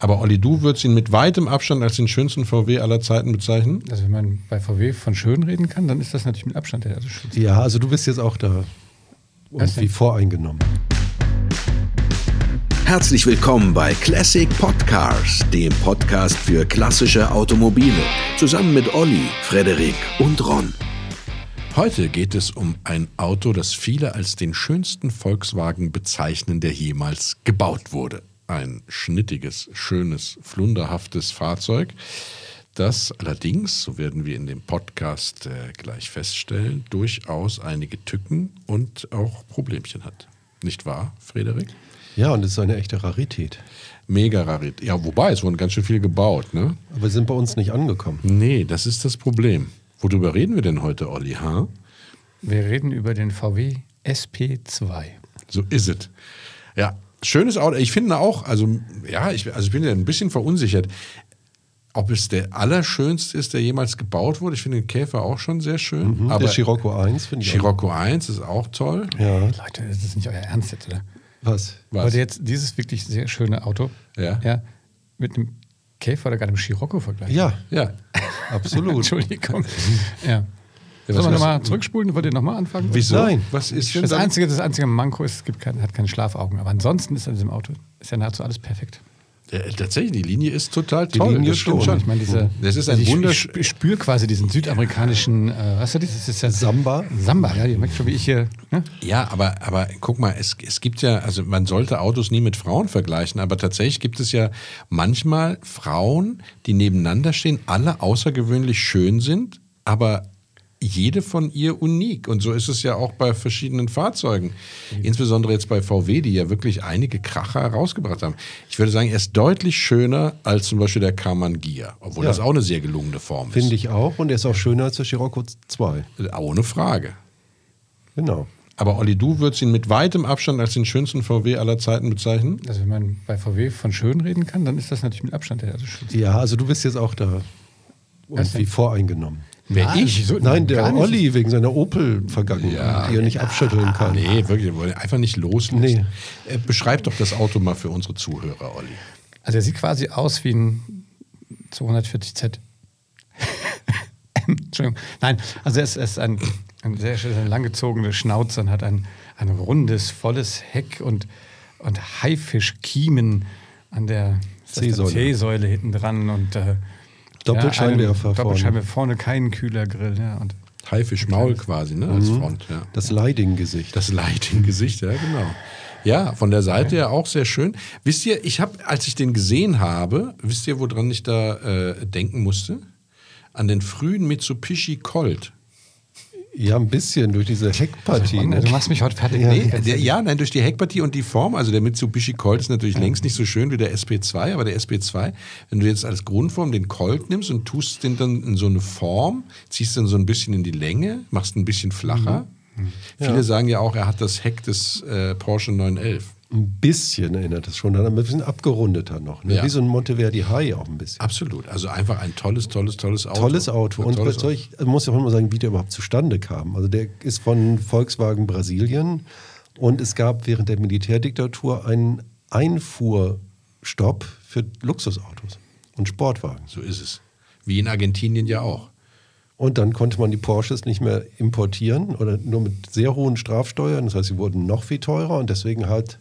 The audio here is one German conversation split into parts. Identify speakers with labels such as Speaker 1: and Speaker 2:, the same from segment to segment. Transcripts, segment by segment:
Speaker 1: Aber Olli, du würdest ihn mit weitem Abstand als den schönsten VW aller Zeiten bezeichnen?
Speaker 2: Also wenn man bei VW von schön reden kann, dann ist das natürlich mit Abstand der also schönste.
Speaker 3: Ja, also du bist jetzt auch da irgendwie voreingenommen.
Speaker 4: Herzlich willkommen bei Classic Podcars, dem Podcast für klassische Automobile, zusammen mit Olli, Frederik und Ron.
Speaker 1: Heute geht es um ein Auto, das viele als den schönsten Volkswagen bezeichnen, der jemals gebaut wurde. Ein schnittiges, schönes, flunderhaftes Fahrzeug, das allerdings, so werden wir in dem Podcast äh, gleich feststellen, durchaus einige Tücken und auch Problemchen hat. Nicht wahr, Frederik?
Speaker 3: Ja, und es ist eine echte Rarität.
Speaker 1: Mega Rarität. Ja, wobei, es wurden ganz schön viel gebaut, ne?
Speaker 3: Aber sind bei uns nicht angekommen.
Speaker 1: Nee, das ist das Problem. Worüber reden wir denn heute, Olli? Ha?
Speaker 2: Wir reden über den VW SP2.
Speaker 1: So ist es. Ja, schönes Auto. Ich finde auch, also ja, ich, also ich bin ja ein bisschen verunsichert, ob es der allerschönste ist, der jemals gebaut wurde. Ich finde den Käfer auch schon sehr schön.
Speaker 3: Mhm,
Speaker 1: aber
Speaker 3: der Scirocco 1 finde ich.
Speaker 1: Scirocco 1 ist auch toll.
Speaker 3: auch. Ja.
Speaker 2: Leute, das ist nicht euer Ernst jetzt, oder?
Speaker 3: Was?
Speaker 1: Was?
Speaker 2: Wollt ihr jetzt dieses wirklich sehr schöne Auto
Speaker 1: Ja.
Speaker 2: ja, mit einem Käfer oder gar einem Scirocco vergleichen?
Speaker 3: Ja,
Speaker 1: Ja.
Speaker 3: absolut.
Speaker 2: Entschuldigung. ja. Sollen wir nochmal zurückspulen? Wollt ihr nochmal anfangen?
Speaker 1: Wieso?
Speaker 3: Nein.
Speaker 1: Was ist denn
Speaker 2: Das
Speaker 1: dann-
Speaker 2: einzige, das einzige Manko ist, es gibt kein, hat keine Schlafaugen. Aber ansonsten ist an diesem Auto ist ja nahezu alles perfekt.
Speaker 1: Ja, tatsächlich, die Linie ist total toll.
Speaker 3: Linie
Speaker 1: das stimmt
Speaker 3: schon.
Speaker 2: Ich meine, diese,
Speaker 1: Das ist ein
Speaker 2: ich,
Speaker 1: wundersch-
Speaker 2: ich, ich spüre quasi diesen südamerikanischen, äh, was ist das? das ist ja
Speaker 3: Samba.
Speaker 2: Samba, ja, ihr merkt schon, wie ich hier. Ne?
Speaker 1: Ja, aber, aber guck mal, es, es gibt ja, also man sollte Autos nie mit Frauen vergleichen, aber tatsächlich gibt es ja manchmal Frauen, die nebeneinander stehen, alle außergewöhnlich schön sind, aber jede von ihr unik. Und so ist es ja auch bei verschiedenen Fahrzeugen. Insbesondere jetzt bei VW, die ja wirklich einige Kracher herausgebracht haben. Ich würde sagen, er ist deutlich schöner als zum Beispiel der Karmann Gia, obwohl
Speaker 3: Ja.
Speaker 1: das auch eine sehr gelungene Form ist.
Speaker 3: Finde ich auch. Und er ist auch schöner als der Scirocco 2.
Speaker 1: Ohne Frage.
Speaker 3: Genau.
Speaker 1: Aber Olli, du würdest ihn mit weitem Abstand als den schönsten VW aller Zeiten bezeichnen?
Speaker 2: Also wenn man bei VW von schön reden kann, dann ist das natürlich mit Abstand der schönste.
Speaker 3: Ja, also du bist jetzt auch da irgendwie voreingenommen.
Speaker 1: Wer
Speaker 2: Nein,
Speaker 1: ich?
Speaker 2: wieso?
Speaker 3: Nein, der. Olli wegen seiner Opel-Vergangenheit, die er nicht abschütteln kann.
Speaker 1: Nee, wirklich, wir wollen einfach nicht loslassen.
Speaker 3: Nee.
Speaker 1: Äh, beschreib doch das Auto mal für unsere Zuhörer, Olli.
Speaker 2: Also er sieht quasi aus wie ein 240Z. Entschuldigung. Nein, also er ist, er ist ein, ein sehr schön langgezogene Schnauze und hat ein, ein rundes, volles Heck und, und Haifischkiemen an der
Speaker 3: C-Säule
Speaker 2: hinten dran und äh,
Speaker 3: Doppelscheinwerfer
Speaker 2: ja,
Speaker 3: vorne.
Speaker 2: Doppelscheinwerfer vorne, kein Kühlergrill. Ja, und
Speaker 1: Haifischmaul quasi, ne, als Front. Ja.
Speaker 3: Das Leiding-Gesicht.
Speaker 1: Das Lighting-Gesicht, ja, genau. Ja, von der Seite ja auch sehr schön. Wisst ihr, ich habe, als ich den gesehen habe, wisst ihr, woran ich da äh, denken musste? An den frühen Mitsubishi Colt.
Speaker 3: Ja, ein bisschen durch diese Heckpartie. Ne?
Speaker 2: du machst mich heute fertig.
Speaker 3: Ja.
Speaker 2: Nee,
Speaker 1: Der, ja, nein, durch die Heckpartie und die Form, also der Mitsubishi Colt ist natürlich längst nicht so schön wie der SP2, aber der SP2, wenn du jetzt als Grundform den Colt nimmst und tust den dann in so eine Form, ziehst dann so ein bisschen in die Länge, machst ein bisschen flacher. Viele sagen ja auch, er hat das Heck des äh, Porsche 911.
Speaker 3: Ein bisschen erinnert das schon, dann ein bisschen abgerundeter noch. Ne?
Speaker 1: Ja.
Speaker 3: Wie so ein Monteverdi High auch ein bisschen.
Speaker 1: Absolut. Also einfach ein tolles, tolles, tolles Auto.
Speaker 3: Tolles Auto.
Speaker 1: Ein
Speaker 3: Und
Speaker 1: tolles
Speaker 3: soll ich, muss ja auch immer sagen, wie der überhaupt zustande kam. Also der ist von Volkswagen Brasilien und es gab während der Militärdiktatur einen Einfuhrstopp für Luxusautos und Sportwagen.
Speaker 1: So ist es. Wie in Argentinien ja auch.
Speaker 3: Und dann konnte man die Porsches nicht mehr importieren oder nur mit sehr hohen Strafsteuern. Das heißt, sie wurden noch viel teurer und deswegen hat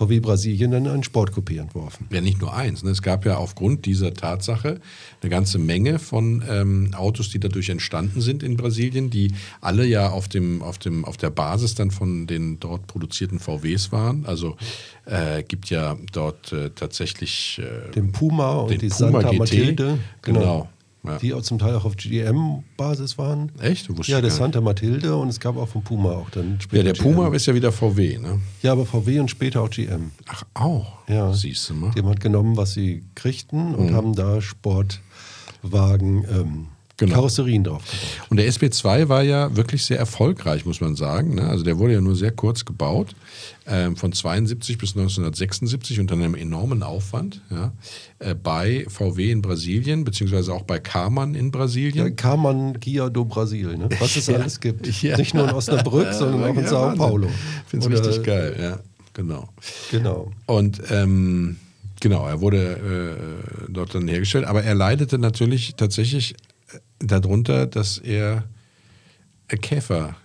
Speaker 3: VW Brasilien dann ein Sportcoupé entworfen.
Speaker 1: Ja, nicht nur eins. Ne? Es gab ja aufgrund dieser Tatsache eine ganze Menge von ähm, Autos, die dadurch entstanden sind in Brasilien, die alle ja auf, dem, auf, dem, auf der Basis dann von den dort produzierten VWs waren. Also äh, gibt ja dort äh, tatsächlich äh,
Speaker 3: Den Puma und
Speaker 1: den
Speaker 3: die
Speaker 1: Puma
Speaker 3: Santa
Speaker 1: GT.
Speaker 3: Matilde.
Speaker 1: Genau. Ja.
Speaker 3: Die auch zum Teil auch auf GM-Basis waren.
Speaker 1: Echt?
Speaker 3: Ja, der. Santa Matilde und es gab auch vom Puma auch dann
Speaker 1: Ja,
Speaker 3: später
Speaker 1: der Puma
Speaker 3: GM.
Speaker 1: ist ja wieder VW, ne?
Speaker 3: Ja, aber VW und später auch GM.
Speaker 1: Ach, auch.
Speaker 3: Ja.
Speaker 1: Siehst du mal.
Speaker 3: Die haben halt genommen, was sie kriegten und haben da Sportwagen, ähm,
Speaker 1: Genau.
Speaker 3: Karosserien draufgebaut.
Speaker 1: Und der SP2 war ja wirklich sehr erfolgreich, muss man sagen. ne? Also der wurde ja nur sehr kurz gebaut, ähm, von 72 bis 1976 unter einem enormen Aufwand ja, äh, bei VW in Brasilien, beziehungsweise auch bei Karmann in
Speaker 3: Ja,
Speaker 1: Brasilien.
Speaker 3: Carman Guia do Brasil, ne? was es alles gibt.
Speaker 1: Ja.
Speaker 3: Nicht nur in Osnabrück, sondern auch in
Speaker 1: Ja,
Speaker 3: Sao. Paulo.
Speaker 1: Finde es
Speaker 3: Oder-
Speaker 1: richtig geil, ja, genau.
Speaker 3: Genau.
Speaker 1: Und ähm, Genau, er wurde äh, dort dann hergestellt, aber er leidete natürlich tatsächlich darunter, dass er Käfer,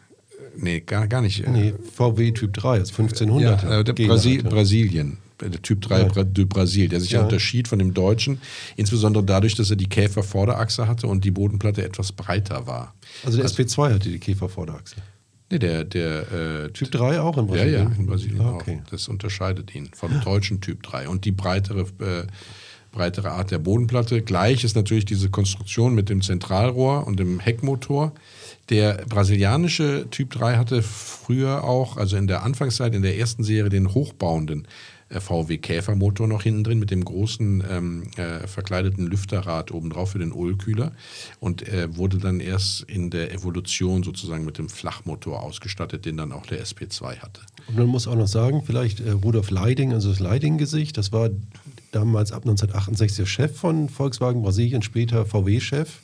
Speaker 1: nee, gar, gar nicht. äh,
Speaker 3: Nee, VW Typ 3, also 1500.
Speaker 1: Ja, äh, der
Speaker 3: Gegner
Speaker 1: Brasi
Speaker 3: hatte.
Speaker 1: Brasilien, äh, der Typ 3
Speaker 3: Ja.
Speaker 1: De Brasil, der sich ja.
Speaker 3: Ja.
Speaker 1: unterschied von dem Deutschen, insbesondere dadurch, dass er die Käfer-Vorderachse hatte und die Bodenplatte etwas breiter war.
Speaker 3: Also der SP2 hatte die Käfervorderachse.
Speaker 1: Nee, der, der äh,
Speaker 3: Typ 3 auch in
Speaker 1: Ja,
Speaker 3: Brasilien?
Speaker 1: ja, in Brasilien
Speaker 3: Ah, okay.
Speaker 1: auch. Das unterscheidet ihn vom deutschen Typ 3. Und die breitere, äh, breitere Art der Bodenplatte. Gleich ist natürlich diese Konstruktion mit dem Zentralrohr und dem Heckmotor. Der brasilianische Typ 3 hatte früher auch, also in der Anfangszeit, in der ersten Serie, den hochbauenden äh, VW Käfermotor noch hinten drin mit dem großen ähm, äh, verkleideten Lüfterrad obendrauf für den Ölkühler und äh, wurde dann erst in der Evolution sozusagen mit dem Flachmotor ausgestattet, den dann auch der SP2 hatte.
Speaker 3: Und man muss auch noch sagen, vielleicht äh, Rudolf Leiding, also das Leiding-Gesicht, das war damals ab 1968 der Chef von Volkswagen Brasilien, später VW-Chef,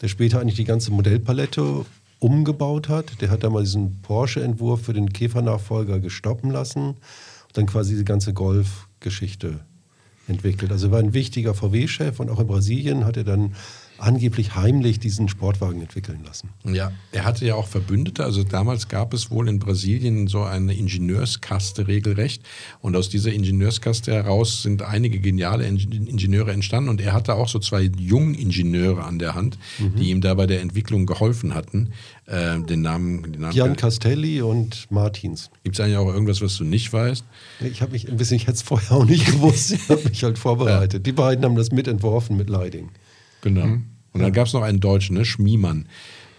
Speaker 3: der später eigentlich die ganze Modellpalette umgebaut hat. Der hat damals diesen Porsche-Entwurf für den Käfernachfolger gestoppen lassen und dann quasi diese ganze Golf-Geschichte entwickelt. Also er war ein wichtiger VW-Chef und auch in Brasilien hat er dann angeblich heimlich diesen Sportwagen entwickeln lassen.
Speaker 1: Ja, er hatte ja auch Verbündete. Also damals gab es wohl in Brasilien so eine Ingenieurskaste regelrecht. Und aus dieser Ingenieurskaste heraus sind einige geniale Ingen- Ingenieure entstanden. Und er hatte auch so zwei Jungingenieure an der Hand, die ihm da bei der Entwicklung geholfen hatten. Äh, den Namen, den Namen
Speaker 3: Jan Castelli und Martins.
Speaker 1: Gibt es eigentlich auch irgendwas, was du nicht weißt?
Speaker 3: Ich habe mich ein bisschen, ich hätte es vorher auch nicht gewusst. Ich habe mich halt vorbereitet. Die beiden haben das mitentworfen mit Leiding.
Speaker 1: Genau. Und dann gab es noch einen Deutschen, ne? Schmiemann,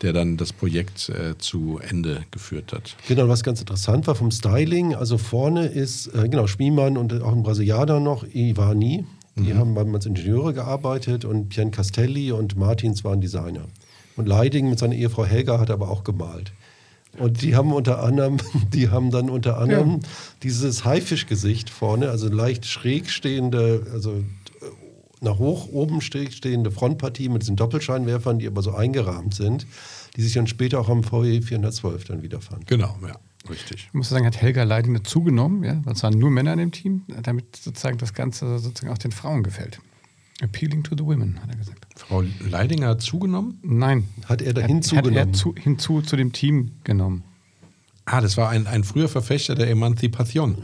Speaker 1: der dann das Projekt äh, zu Ende geführt hat.
Speaker 3: Genau, was ganz interessant war vom Styling, also vorne ist, äh, genau, Schmiemann und auch ein Brasilianer noch, Ivani. Die haben beim als Ingenieure gearbeitet und Pian Castelli und Martins waren Designer. Und Leiding mit seiner Ehefrau Helga hat aber auch gemalt. Und die haben unter anderem, die haben dann unter anderem dieses Haifischgesicht vorne, also leicht schräg stehende, also nach hoch oben ste- stehende Frontpartie mit diesen Doppelscheinwerfern, die aber so eingerahmt sind, die sich dann später auch am VW 412 dann wiederfanden.
Speaker 1: Genau, ja, richtig.
Speaker 2: Ich muss sagen, hat Helga Leiding dazugenommen, ja, weil es waren nur Männer in dem Team, damit sozusagen das Ganze sozusagen auch den Frauen gefällt. Appealing to the women, hat er gesagt.
Speaker 1: Frau Leidinger hat zugenommen.
Speaker 2: Nein.
Speaker 3: Hat er da
Speaker 2: Hat, hat
Speaker 3: hinzugenommen?
Speaker 2: er zu, hinzu zu dem Team genommen.
Speaker 1: Ah, das war ein, ein früher Verfechter der Emanzipation.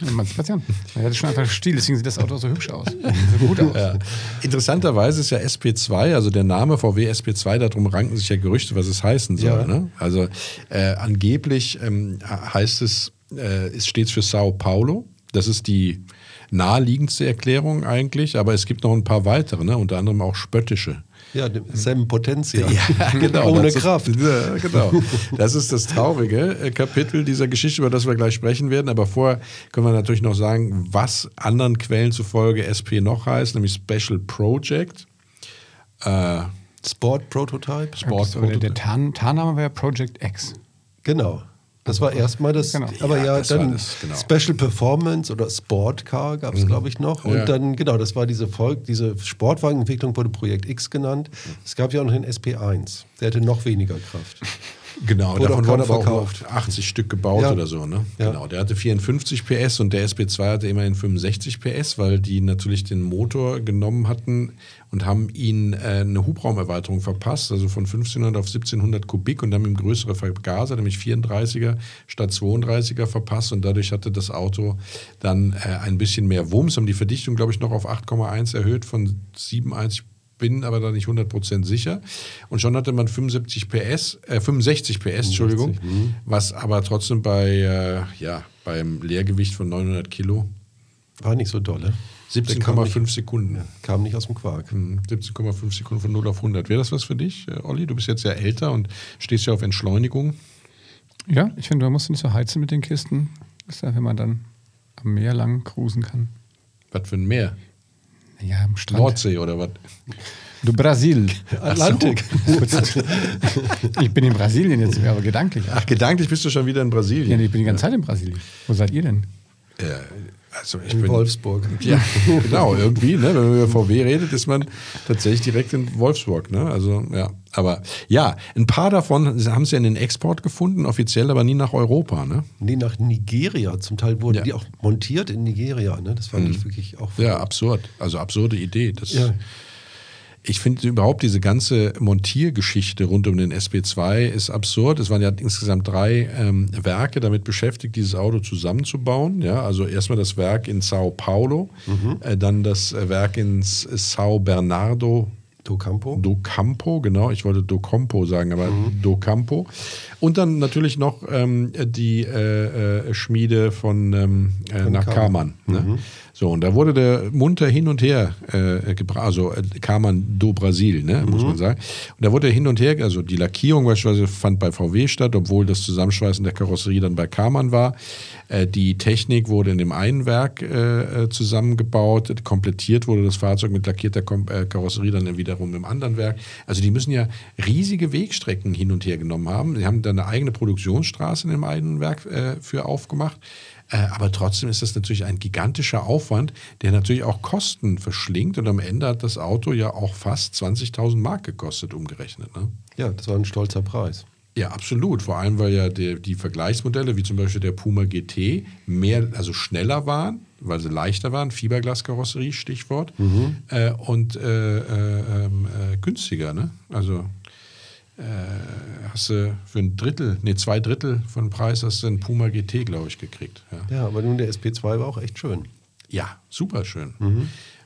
Speaker 2: Emanzipation. Er hatte schon einfach Stil, deswegen sieht das Auto so hübsch aus. So gut aus.
Speaker 1: Ja. Interessanterweise ist ja SP2, also der Name VW SP2, darum ranken sich ja Gerüchte, was es heißen soll.
Speaker 3: Ja.
Speaker 1: Ne? Also äh, angeblich ähm, heißt es, äh, es steht für Sao Paulo. Das ist die naheliegendste Erklärung eigentlich, aber es gibt noch ein paar weitere, ne? unter anderem auch spöttische.
Speaker 3: Ja, dem Sam Potentia.
Speaker 1: Ja, genau.
Speaker 3: Ohne
Speaker 1: das ist-
Speaker 3: Kraft.
Speaker 1: Ja, genau. Das ist das traurige äh, Kapitel dieser Geschichte, über das wir gleich sprechen werden. Aber vorher können wir natürlich noch sagen, was anderen Quellen zufolge SP noch heißt, nämlich Special Project. Äh,
Speaker 3: Sport Prototype.
Speaker 1: Sport
Speaker 2: Aber der, Tarn, Tarnname ja Project X.
Speaker 3: Genau. Das war erstmal das,
Speaker 2: Genau.
Speaker 3: aber
Speaker 1: Ja,
Speaker 3: ja, dann
Speaker 1: das, genau.
Speaker 3: Special Performance oder Sportcar gab es, glaube ich, noch. Und
Speaker 1: Ja.
Speaker 3: dann, genau, das war diese Volk, diese Sportwagenentwicklung wurde Projekt X genannt. Es gab ja auch noch den SP1, der hatte noch weniger Kraft.
Speaker 1: Genau,
Speaker 3: Wurde
Speaker 1: davon
Speaker 3: auch
Speaker 1: wurden aber auch
Speaker 3: verkauft.
Speaker 1: nur 80 Stück gebaut
Speaker 3: Ja.
Speaker 1: oder so. Ne?
Speaker 3: Ja.
Speaker 1: Genau, der hatte 54 PS und der SP2 hatte immerhin 65 PS, weil die natürlich den Motor genommen hatten und haben ihn äh, eine Hubraumerweiterung verpasst, also von 1500 auf 1700 Kubik und haben ihm größere Vergaser, nämlich 34er statt 32er verpasst und dadurch hatte das Auto dann äh, ein bisschen mehr Wumms, haben die Verdichtung, glaube ich, noch auf 8,1 erhöht von 97 bin aber da nicht 100% sicher. Und schon hatte man 75 PS, äh, 65 PS, Entschuldigung, was aber trotzdem bei, äh, ja, beim Leergewicht von 900 Kilo
Speaker 3: War nicht so dolle. Nicht-
Speaker 1: 17,5 Sekunden.
Speaker 3: Kam nicht aus dem Quark.
Speaker 1: Hm, 17,5 Sekunden von 0 auf 100. Wäre das was für dich, äh, Olli? Du bist jetzt ja älter und stehst ja auf Entschleunigung.
Speaker 2: Ja, ich finde, man muss nicht so heizen mit den Kisten. Das ist ja, wenn man dann am Meer lang cruisen kann.
Speaker 1: Was für ein Meer?
Speaker 2: Ja, am Strand.
Speaker 1: Nordsee oder was?
Speaker 2: Du Brasil.
Speaker 3: Atlantik.
Speaker 2: Ich bin in Brasilien jetzt, aber gedanklich.
Speaker 1: Ach, gedanklich bist du schon wieder in
Speaker 2: Ja,
Speaker 1: Brasilien.
Speaker 2: ich bin die ganze Zeit in Brasilien. Wo seid ihr denn?
Speaker 1: Äh, also ich
Speaker 3: In
Speaker 1: bin,
Speaker 3: Wolfsburg.
Speaker 1: Ja, genau, irgendwie, ne? wenn man über VW redet, ist man tatsächlich direkt in Wolfsburg. Ne? Also, ja. Aber ja, ein paar davon haben sie in den Export gefunden, offiziell, aber nie nach Europa. Ne?
Speaker 3: Nee, nach Nigeria. Zum Teil wurden
Speaker 1: Ja.
Speaker 3: die auch montiert in Nigeria. Ne? Das fand ich wirklich auch.
Speaker 1: Ja, absurd. Also absurde Idee. Das,
Speaker 3: Ja.
Speaker 1: Ich finde überhaupt diese ganze Montiergeschichte rund um den SP2 ist absurd. Es waren ja insgesamt drei ähm, Werke damit beschäftigt, dieses Auto zusammenzubauen. Ja, also erstmal das Werk in Sao Paulo, äh, dann das äh, Werk in Sao Bernardo
Speaker 3: Do Campo.
Speaker 1: Do Campo, genau, ich wollte Do Campo sagen, aber
Speaker 3: Mhm.
Speaker 1: Do Campo. Und dann natürlich noch ähm, die äh, äh, Schmiede von, ähm, äh,
Speaker 3: Von
Speaker 1: nach
Speaker 3: Karmann.
Speaker 1: Karmann. So, und da wurde der munter hin und her äh, gebracht, also äh, Karmann do Brasil, ne, muss man sagen. Und da wurde hin und her, also die Lackierung beispielsweise fand bei VW statt, obwohl das Zusammenschweißen der Karosserie dann bei Karmann war. Äh, die Technik wurde in dem einen Werk äh, äh, zusammengebaut, komplettiert wurde das Fahrzeug mit lackierter Kom äh, Karosserie dann wiederum im anderen Werk. Also die müssen ja riesige Wegstrecken hin und her genommen haben. Sie haben da eine eigene Produktionsstraße in dem einen Werk äh, für aufgemacht. Äh, aber trotzdem ist das natürlich ein gigantischer Aufwand, der natürlich auch Kosten verschlingt. Und am Ende hat das Auto ja auch fast 20.000 Mark gekostet, umgerechnet. Ne?
Speaker 3: Ja, das war ein stolzer Preis.
Speaker 1: Ja, absolut. Vor allem, weil ja die, die Vergleichsmodelle, wie zum Beispiel der Puma GT, mehr, also schneller waren, weil sie leichter waren, Fiberglaskarosserie, Stichwort, äh, und äh, äh, ähm, äh, günstiger. Ne? Also äh, hast du für ein Drittel, nee, zwei Drittel von Preis hast du einen Puma GT, glaube ich, gekriegt. Ja,
Speaker 3: Ja, aber nun der SP2 war auch echt schön.
Speaker 1: ja super schön.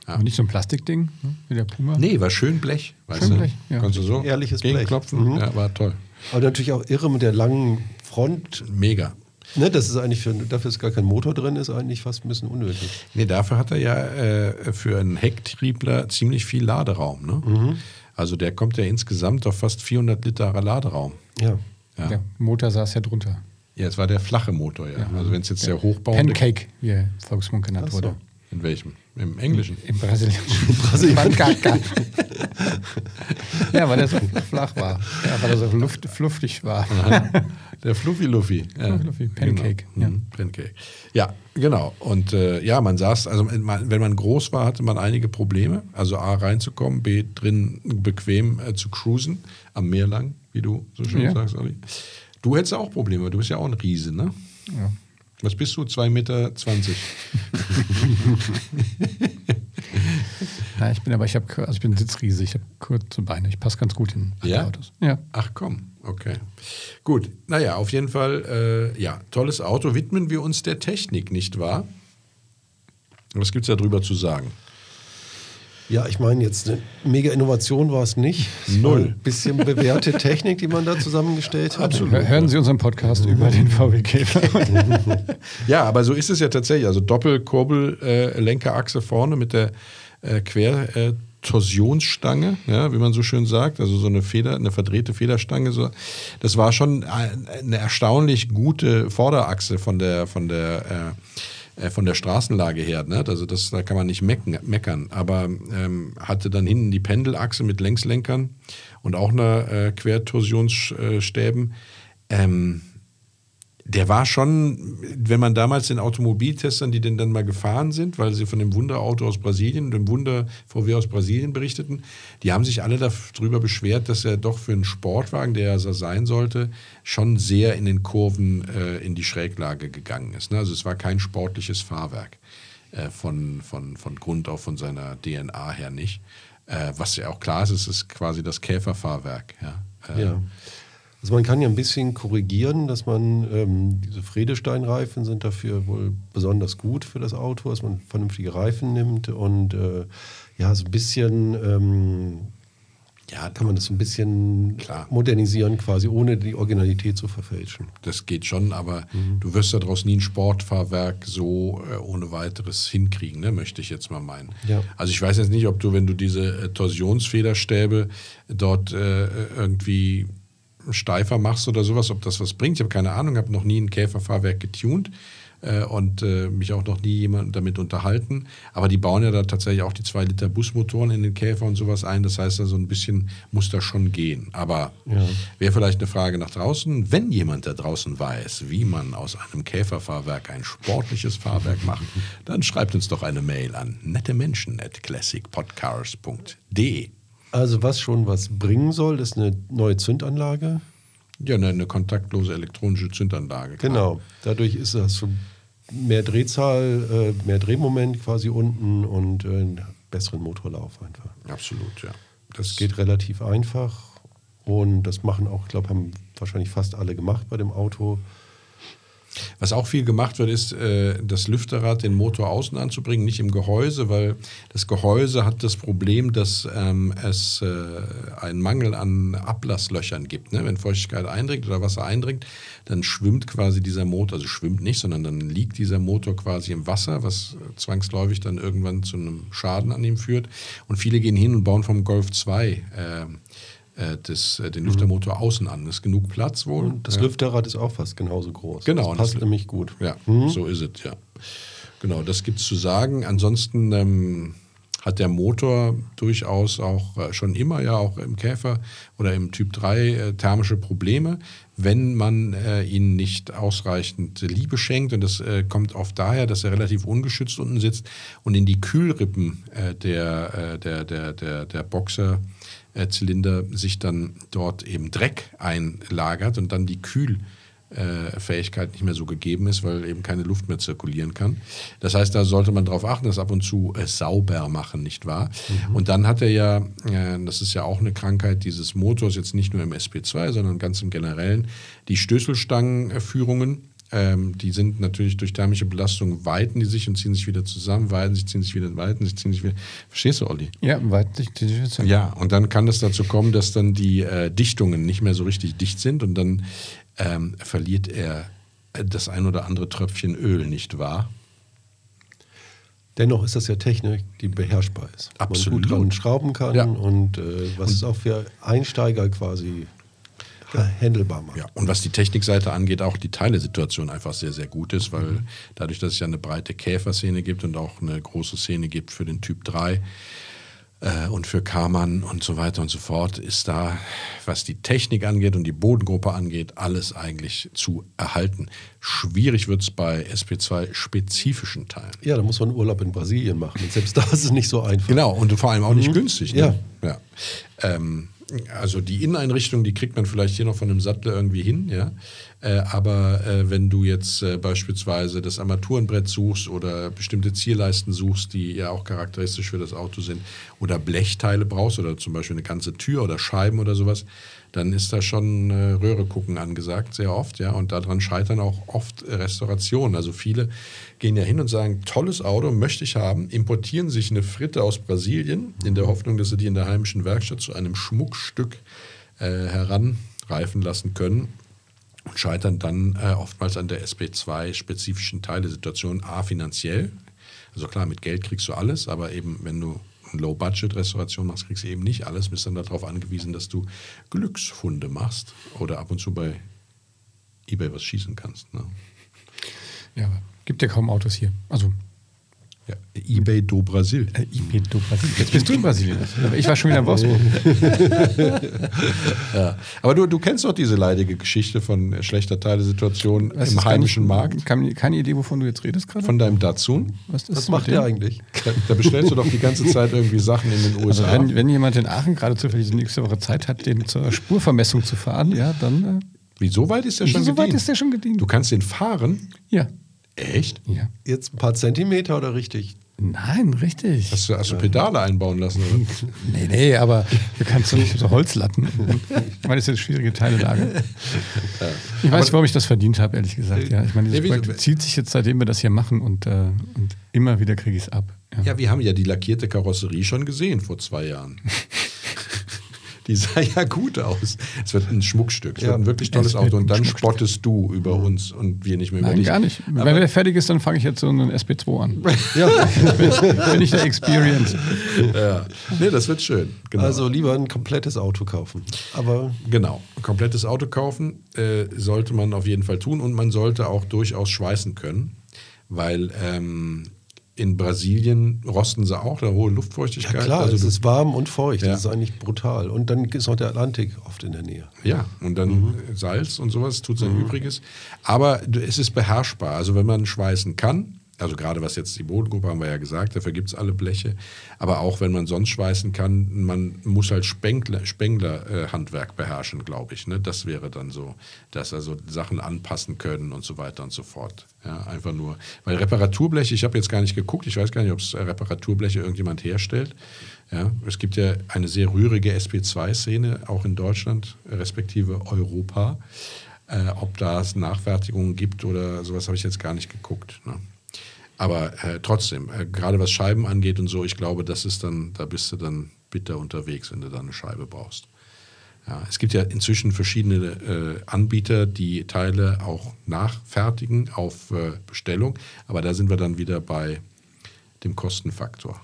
Speaker 1: Ja.
Speaker 2: Aber nicht so ein Plastikding, ne, wie der Puma.
Speaker 1: Nee, war schön Blech. Weißt
Speaker 2: Schön
Speaker 1: du?
Speaker 2: Blech, ja.
Speaker 1: Konntest du so
Speaker 3: Ehrliches Blech. Mhm.
Speaker 1: Ja, war toll.
Speaker 3: Aber natürlich auch irre mit der langen Front.
Speaker 1: Mega.
Speaker 3: Ne, das ist eigentlich für, dafür ist gar kein Motor drin, ist eigentlich fast ein bisschen unnötig.
Speaker 1: Nee, dafür hat er ja äh, für einen Hecktriebler ziemlich viel Laderaum. Ne?
Speaker 3: Mhm.
Speaker 1: Also der kommt ja insgesamt auf fast 400 Liter Laderaum.
Speaker 3: Ja.
Speaker 1: Ja,
Speaker 2: Der Motor saß ja drunter.
Speaker 1: ja es war der flache Motor, ja. Also wenn es jetzt der Hochbau...
Speaker 2: Pancake, wie er Volksmund genannt
Speaker 3: so.
Speaker 2: wurde.
Speaker 1: In welchem? Im Englischen?
Speaker 2: Im Brasilianischen. Pancake. ja, weil er so flach war. Ja, weil er so luft, fluftig war.
Speaker 1: Der Fluffy Luffy. Ja,
Speaker 2: Fluffy Luffy, Pancake,
Speaker 1: Genau.
Speaker 2: ja.
Speaker 1: Pancake. Ja, genau. Und äh, ja, man saß, also wenn man groß war, hatte man einige Probleme. Also A, reinzukommen, B, drin bequem äh, zu cruisen, am Meer lang, wie du so schön
Speaker 2: Ja.
Speaker 1: sagst, Olli. Du hättest auch Probleme, du bist ja auch ein Riese, ne?
Speaker 2: Ja.
Speaker 1: Was bist du? 2,20 Meter?
Speaker 2: Ja, ich bin aber, ich habe, also ich bin Sitzriese, ich habe kurze Beine, ich passe ganz gut in
Speaker 1: Ja?
Speaker 2: Autos. Ja.
Speaker 1: Ach komm, okay. Gut, naja, auf jeden Fall, äh, ja, tolles Auto. Widmen wir uns der Technik, nicht wahr? Was gibt es da drüber zu sagen?
Speaker 3: Ja, ich meine, jetzt eine mega Innovation war es nicht.
Speaker 1: Null.
Speaker 3: Ein bisschen bewährte Technik, die man da zusammengestellt hat.
Speaker 2: Hör- Hören Sie unseren Podcast über den VW Käfer.
Speaker 1: Ja, aber so ist es ja tatsächlich. Also Doppelkurbel-Lenkerachse vorne mit der äh, Quertorsionsstange, ja, wie man so schön sagt. Also so eine Feder, eine verdrehte Federstange. So. Das war schon ein- eine erstaunlich gute Vorderachse von der, von der äh, äh, von der Straßenlage her, ne? also das, da kann man nicht mecken, meckern, aber ähm, hatte dann hinten die Pendelachse mit Längslenkern und auch einer äh, Quertorsionsstäben. Ähm, der war schon, wenn man damals den Automobiltestern, die den dann mal gefahren sind, weil sie von dem Wunderauto aus Brasilien, dem Wunder VW aus Brasilien berichteten, die haben sich alle darüber beschwert, dass er doch für einen Sportwagen, der er so sein sollte, schon sehr in den Kurven äh, in die Schräglage gegangen ist. Ne? Also es war kein sportliches Fahrwerk äh, von, von, von Grund auf, von seiner DNA her nicht. Äh, was ja auch klar ist, es ist quasi das Käferfahrwerk. Ja. Äh,
Speaker 3: Ja. Also man kann ja ein bisschen korrigieren, dass man ähm, diese Fredesteinreifen sind dafür wohl besonders gut für das Auto, dass man vernünftige Reifen nimmt und äh, ja, so ein bisschen ähm,
Speaker 1: ja,
Speaker 3: kann man das ein bisschen
Speaker 1: Klar.
Speaker 3: modernisieren, quasi ohne die Originalität zu verfälschen.
Speaker 1: Das geht schon, aber du wirst daraus nie ein Sportfahrwerk so äh, ohne weiteres hinkriegen, ne? möchte ich jetzt mal meinen.
Speaker 3: Ja.
Speaker 1: Also ich weiß jetzt nicht, ob du, wenn du diese äh, Torsionsfederstäbe dort äh, irgendwie steifer machst oder sowas, ob das was bringt. Ich habe keine Ahnung, habe noch nie ein Käferfahrwerk getuned. äh, und äh, mich auch noch nie jemand damit unterhalten. Aber die bauen ja da tatsächlich auch die 2 Liter Busmotoren in den Käfer und sowas ein. Das heißt, also ein bisschen muss da schon gehen. Aber wäre vielleicht eine Frage nach draußen. Wenn jemand da draußen weiß, wie man aus einem Käferfahrwerk ein sportliches Fahrwerk macht, dann schreibt uns doch eine Mail an nettemenschen at classicpodcars.de.
Speaker 3: Also was schon was bringen soll, ist eine neue Zündanlage.
Speaker 1: Ja, eine, eine kontaktlose elektronische Zündanlage. klar.
Speaker 3: Genau. Dadurch ist das mehr Drehzahl, äh, mehr Drehmoment quasi unten und äh, einen besseren Motorlauf einfach.
Speaker 1: Absolut, ja. Das
Speaker 3: Geht relativ einfach und das machen auch, ich glaube, haben wahrscheinlich fast alle gemacht bei dem Auto.
Speaker 1: Was auch viel gemacht wird, ist, äh, das Lüfterrad den Motor außen anzubringen, nicht im Gehäuse, weil das Gehäuse hat das Problem, dass ähm, es äh, einen Mangel an Ablasslöchern gibt. Ne? Wenn Feuchtigkeit eindringt oder Wasser eindringt, dann schwimmt quasi dieser Motor, also schwimmt nicht, sondern dann liegt dieser Motor quasi im Wasser, was zwangsläufig dann irgendwann zu einem Schaden an ihm führt. Und viele gehen hin und bauen vom Golf 2 äh, das, äh, den Lüftermotor außen an. Das ist genug Platz wohl.
Speaker 3: Und das
Speaker 1: ja.
Speaker 3: Lüfterrad ist auch fast genauso groß.
Speaker 1: Genau,
Speaker 3: Das passt
Speaker 1: das-
Speaker 3: nämlich gut.
Speaker 1: Ja, so ist es, ja. Genau, das gibt es zu sagen. Ansonsten ähm, hat der Motor durchaus auch äh, schon immer ja auch im Käfer oder im Typ 3 äh, thermische Probleme, wenn man äh, ihn nicht ausreichend Liebe schenkt. Und das äh, kommt oft daher, dass er relativ ungeschützt unten sitzt und in die Kühlrippen der, der, der, der, der Boxer Zylinder sich dann dort eben Dreck einlagert und dann die Kühl äh, Fähigkeit nicht mehr so gegeben ist, weil eben keine Luft mehr zirkulieren kann. Das heißt, da sollte man darauf achten, das ab und zu äh, sauber machen, nicht wahr? Und dann hat er ja, äh, das ist ja auch eine Krankheit dieses Motors, jetzt nicht nur im SP2, sondern ganz im Generellen, die Stößelstangenführungen. Ähm, die sind natürlich durch thermische Belastung, weiten die sich und ziehen sich wieder zusammen, weiten sich, ziehen sich wieder, weiten sich, ziehen sich wieder. Verstehst du, Olli?
Speaker 2: Ja, weit sich die Situation.
Speaker 1: Ja, und dann kann es dazu kommen, dass dann die äh, Dichtungen nicht mehr so richtig dicht sind und dann ähm, verliert er äh, das ein oder andere Tröpfchen Öl, nicht wahr?
Speaker 3: Dennoch ist das ja Technik, die beherrschbar ist.
Speaker 1: Absolut.
Speaker 3: Man gut dran schrauben kann
Speaker 1: Ja.
Speaker 3: und äh, was es auch für Einsteiger quasi ha- handelbar macht.
Speaker 1: Ja, und was die Technikseite angeht, auch die Teilesituation einfach sehr, sehr gut ist, weil dadurch, dass es ja eine breite Käferszene gibt und auch eine große Szene gibt für den Typ 3 äh, und für Karmann und so weiter und so fort, ist da, was die Technik angeht und die Bodengruppe angeht, alles eigentlich zu erhalten. Schwierig wird es bei SP2-spezifischen Teilen.
Speaker 3: Ja, da muss man Urlaub in Brasilien machen. Und selbst da ist es nicht so einfach.
Speaker 1: Genau, und vor allem auch nicht günstig. Ne?
Speaker 3: Ja.
Speaker 1: ja. Ähm, also die Inneneinrichtung, die kriegt man vielleicht hier noch von einem Sattler irgendwie hin, ja. Äh, aber äh, wenn du jetzt äh, beispielsweise das Armaturenbrett suchst oder bestimmte Zierleisten suchst, die ja auch charakteristisch für das Auto sind, oder Blechteile brauchst oder zum Beispiel eine ganze Tür oder Scheiben oder sowas, dann ist da schon äh, Röhre gucken angesagt, sehr oft, ja. Und daran scheitern auch oft Restaurationen. Also viele gehen ja hin und sagen, tolles Auto, möchte ich haben, importieren sich eine Fritte aus Brasilien, in der Hoffnung, dass sie die in der heimischen Werkstatt zu einem Schmuckstück äh, heranreifen lassen können und scheitern dann äh, oftmals an der SP2-spezifischen Teilesituation, a finanziell. Also klar, mit Geld kriegst du alles, aber eben wenn du Low-Budget-Restauration machst, kriegst du eben nicht alles, bist dann darauf angewiesen, dass du Glücksfunde machst oder ab und zu bei Ebay was schießen kannst. Ne?
Speaker 2: Ja, gibt ja kaum Autos hier. Also,
Speaker 1: Ja, Ebay do Brasil.
Speaker 2: äh, ich bin du Brasilien. Jetzt bist du in Brasilien. Aber Ich war schon wieder in Wolfsburg.
Speaker 1: Ja. Aber du, du kennst doch diese leidige Geschichte von äh, schlechter Teilesituation
Speaker 2: Das
Speaker 1: im heimischen Markt
Speaker 2: Keine, keine Idee, wovon du jetzt redest gerade?
Speaker 1: von deinem Datsun.
Speaker 2: Was
Speaker 3: Was
Speaker 2: mit
Speaker 3: macht der eigentlich?
Speaker 1: Da, da bestellst du doch die ganze Zeit irgendwie Sachen in den
Speaker 2: Also
Speaker 1: USA.
Speaker 2: wenn, wenn jemand in Aachen gerade zufällig die nächste Woche Zeit hat, den zur Spurvermessung zu fahren, ja, dann
Speaker 1: Wie, so weit ist der
Speaker 2: äh,
Speaker 1: schon
Speaker 2: so weit
Speaker 1: gedient?
Speaker 2: ist der schon gedient.
Speaker 1: Du kannst den fahren?
Speaker 2: ja.
Speaker 1: Echt?
Speaker 2: ja.
Speaker 3: Jetzt ein paar Zentimeter oder richtig?
Speaker 2: Nein, richtig.
Speaker 1: Hast du, hast du Pedale einbauen lassen? Oder?
Speaker 2: Nee, nee, aber du kannst so nicht so Holzlatten. Ich meine, das ist eine schwierige Teilelage. Ich weiß nicht, warum ich das verdient habe, ehrlich gesagt. Ja, ich meine, dieses Projekt zieht sich jetzt, seitdem wir das hier machen und, äh, und immer wieder kriege ich es ab. Ja.
Speaker 1: Ja, wir haben ja die lackierte Karosserie schon gesehen vor zwei Jahren. Die sah ja gut aus. Es wird ein Schmuckstück. Es
Speaker 3: Ja,
Speaker 1: wird ein wirklich
Speaker 2: es
Speaker 1: tolles Auto. Und dann spottest du über uns und wir nicht mehr über
Speaker 2: Nein,
Speaker 1: dich.
Speaker 2: gar nicht. Wenn
Speaker 1: Aber,
Speaker 2: der fertig ist, dann fange ich jetzt so einen SP2 an.
Speaker 3: Ja,
Speaker 2: Bin ich der Experience.
Speaker 1: ja. Nee, das wird schön. Genau.
Speaker 3: also lieber ein komplettes Auto kaufen. Aber
Speaker 1: Genau. Ein komplettes Auto kaufen äh, sollte man auf jeden Fall tun und man sollte auch durchaus schweißen können. weil ähm, in Brasilien rosten sie auch, da hohe Luftfeuchtigkeit.
Speaker 3: Ja, klar,
Speaker 1: also
Speaker 3: es ist warm und feucht.
Speaker 1: Ja.
Speaker 3: Das ist eigentlich brutal. Und dann ist noch der Atlantik oft in der Nähe.
Speaker 1: Ja, und dann Salz und sowas tut sein Übriges. Aber es ist beherrschbar. Also wenn man schweißen kann, also gerade was jetzt die Bodengruppe haben wir ja gesagt, dafür gibt es alle Bleche. Aber auch wenn man sonst schweißen kann, man muss halt Spengler, Spengler äh, beherrschen, glaube ich. Ne? Das wäre dann so, dass also Sachen anpassen können und so weiter und so fort. Ja, einfach nur, weil Reparaturbleche, ich habe jetzt gar nicht geguckt, ich weiß gar nicht, ob es Reparaturbleche irgendjemand herstellt. Ja, es gibt ja eine sehr rührige SP2-Szene, auch in Deutschland, respektive Europa. Äh, ob da es Nachfertigungen gibt oder sowas, habe ich jetzt gar nicht geguckt. Ne? Aber äh, trotzdem, äh, gerade was Scheiben angeht und so, ich glaube, das ist dann, da bist du dann bitter unterwegs, wenn du da eine Scheibe brauchst. Ja, es gibt ja inzwischen verschiedene äh, Anbieter, die Teile auch nachfertigen auf äh, Bestellung, aber da sind wir dann wieder bei dem Kostenfaktor.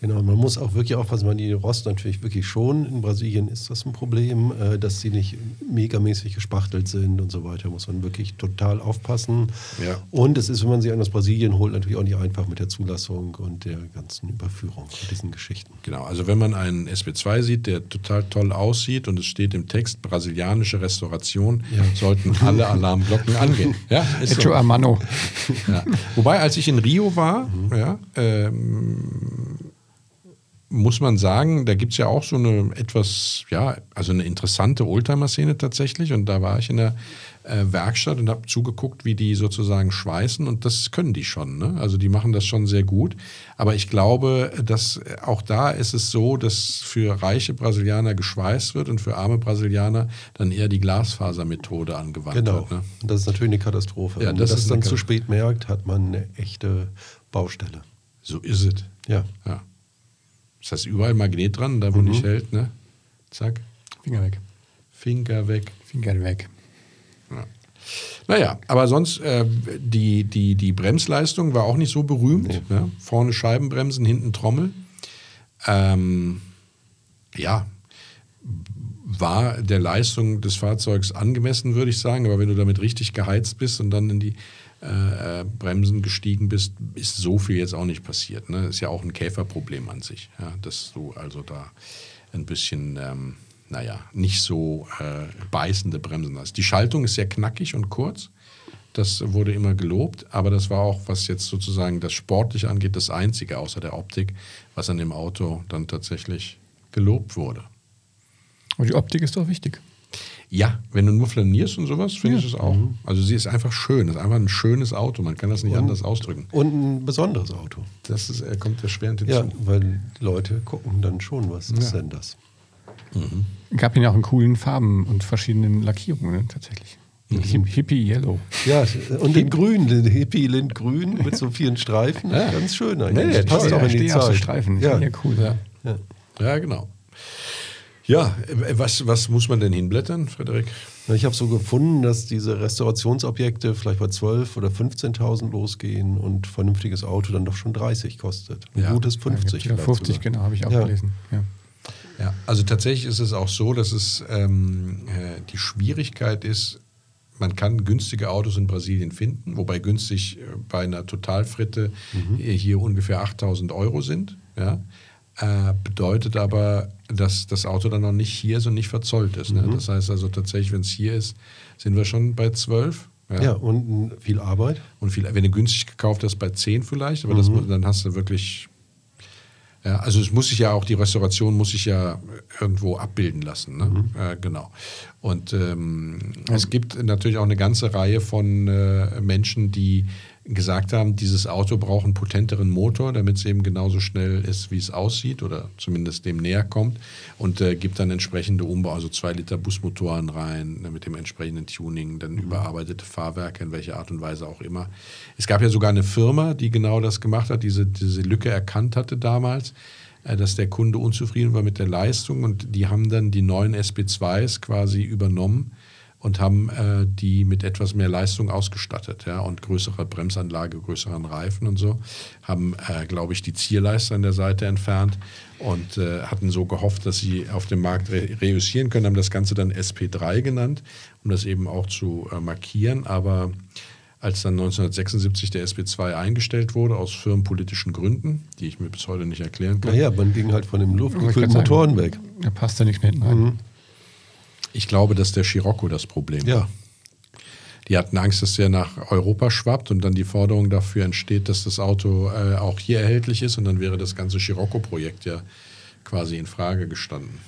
Speaker 3: Genau, man muss auch wirklich aufpassen, man die Rost natürlich wirklich schon. In Brasilien ist das ein Problem, äh, dass sie nicht megamäßig gespachtelt sind und so weiter. Muss man wirklich total aufpassen.
Speaker 1: Ja.
Speaker 3: Und es ist, wenn man sie aus Brasilien holt, natürlich auch nicht einfach mit der Zulassung und der ganzen Überführung von diesen Geschichten.
Speaker 1: Genau, also wenn man einen SP2 sieht, der total toll aussieht und es steht im Text brasilianische Restauration,
Speaker 3: Ja.
Speaker 1: sollten alle Alarmglocken angehen. Ja, ist
Speaker 2: Echo
Speaker 1: so. Ja. Wobei, als ich in Rio war, ja, ähm, muss man sagen, da gibt es ja auch so eine etwas, ja, also eine interessante Oldtimer-Szene tatsächlich. Und da war ich in der äh, Werkstatt und habe zugeguckt, wie die sozusagen schweißen. Und das können die schon. Ne? Also die machen das schon sehr gut. Aber ich glaube, dass auch da ist es so, dass für reiche Brasilianer geschweißt wird und für arme Brasilianer dann eher die Glasfasermethode angewandt
Speaker 3: Genau.
Speaker 1: wird. Ne?
Speaker 3: Und das ist natürlich eine Katastrophe.
Speaker 1: Ja,
Speaker 3: Wenn
Speaker 1: das
Speaker 3: man das
Speaker 1: ist
Speaker 3: dann zu spät merkt, hat man eine echte Baustelle.
Speaker 1: So ist es.
Speaker 3: Ja.
Speaker 1: Ja. Das heißt, überall Magnet dran, da wo nicht hält, ne? Zack,
Speaker 2: Finger weg.
Speaker 1: Finger weg.
Speaker 2: Finger weg.
Speaker 1: Ja. Naja, aber sonst, äh, die, die, die Bremsleistung war auch nicht so berühmt. Ne? Vorne Scheibenbremsen, hinten Trommel. Ähm, ja, war der Leistung des Fahrzeugs angemessen, würde ich sagen. Aber wenn du damit richtig geheizt bist und dann in die äh, äh, Bremsen gestiegen bist, ist so viel jetzt auch nicht passiert. Ne? Ist ja auch ein Käferproblem an sich, ja? dass du also da ein bisschen, ähm, naja, nicht so äh, beißende Bremsen hast. Die Schaltung ist sehr knackig und kurz. Das wurde immer gelobt, aber das war auch, was jetzt sozusagen das Sportliche angeht, das Einzige außer der Optik, was an dem Auto dann tatsächlich gelobt wurde.
Speaker 2: Und die Optik ist doch wichtig.
Speaker 1: Ja, wenn du nur flanierst und sowas, finde ich es auch. Also sie ist einfach schön, ist einfach ein schönes Auto, man kann das nicht anders ausdrücken.
Speaker 3: Und ein besonderes Auto.
Speaker 1: Das ist, äh, kommt erschwerend hinzu.
Speaker 3: Ja, weil Leute gucken dann schon, was ist denn das?
Speaker 2: Gab ihn ja auch in coolen Farben und verschiedenen Lackierungen ne, tatsächlich. Hip- Hippie Yellow.
Speaker 3: Ja, und in grün, den Hippie Lindgrün mit so vielen Streifen. Ganz schön eigentlich.
Speaker 1: Nee,
Speaker 3: Passt
Speaker 1: toll.
Speaker 3: auch
Speaker 2: Ja,
Speaker 3: in die Zeit.
Speaker 2: Streifen.
Speaker 3: Ja.
Speaker 2: Ja, cool.
Speaker 1: Ja.
Speaker 3: Ja.
Speaker 1: Ja, genau. Ja, äh, was, was muss man denn hinblättern, Frederik?
Speaker 3: Na, Ich habe so gefunden, dass diese Restaurationsobjekte vielleicht bei 12.000 oder 15.000 losgehen und vernünftiges Auto dann doch schon 30 kostet. Ein
Speaker 1: Ja.
Speaker 3: gutes
Speaker 2: Ja,
Speaker 3: 50.
Speaker 2: gibt's wieder
Speaker 3: vielleicht
Speaker 2: 50,
Speaker 3: sogar.
Speaker 2: genau, habe ich auch
Speaker 3: Ja.
Speaker 2: gelesen. Ja.
Speaker 1: Ja, also tatsächlich ist es auch so, dass es ähm, äh, die Schwierigkeit ist, man kann günstige Autos in Brasilien finden, wobei günstig äh, bei einer Totalfritte äh, hier ungefähr 8000 Euro sind. Ja? Äh, bedeutet aber, dass das Auto dann noch nicht hier ist und nicht verzollt ist. Ne? Das heißt also tatsächlich, wenn es hier ist, sind wir schon bei 12.
Speaker 3: Ja, und viel Arbeit.
Speaker 1: Und viel, wenn du günstig gekauft hast, bei 10 vielleicht, aber das, dann hast du wirklich. Ja, also es muss sich ja auch, die Restauration muss sich ja irgendwo abbilden lassen. Ne? Äh, genau. Und ähm, es gibt natürlich auch eine ganze Reihe von äh, Menschen, die gesagt haben, dieses Auto braucht einen potenteren Motor, damit es eben genauso schnell ist, wie es aussieht oder zumindest dem näher kommt und äh, gibt dann entsprechende Umbau, also zwei Liter Busmotoren rein ne, mit dem entsprechenden Tuning, dann überarbeitete Fahrwerke in welcher Art und Weise auch immer. Es gab ja sogar eine Firma, die genau das gemacht hat, diese, diese Lücke erkannt hatte damals, äh, dass der Kunde unzufrieden war mit der Leistung und die haben dann die neuen SB2s quasi übernommen und haben äh, die mit etwas mehr Leistung ausgestattet, ja, und größerer Bremsanlage, größeren Reifen und so, haben, äh, glaube ich, die Zierleiste an der Seite entfernt und äh, hatten so gehofft, dass sie auf dem Markt re reüssieren können, haben das Ganze dann SP3 genannt, um das eben auch zu äh, markieren, aber als dann 1976 der SP2 eingestellt wurde, aus firmenpolitischen Gründen, die ich mir bis heute nicht erklären kann.
Speaker 3: Naja, man ging halt von dem luftgekühlten. Motoren weg.
Speaker 2: Da passt ja nichts mehr hinten rein.
Speaker 1: Ich glaube, dass der Scirocco das Problem
Speaker 3: Ja.
Speaker 1: war. Die hatten Angst, dass der nach Europa schwappt und dann die Forderung dafür entsteht, dass das Auto äh, auch hier erhältlich ist und dann wäre das ganze Scirocco-Projekt ja quasi in Frage gestanden.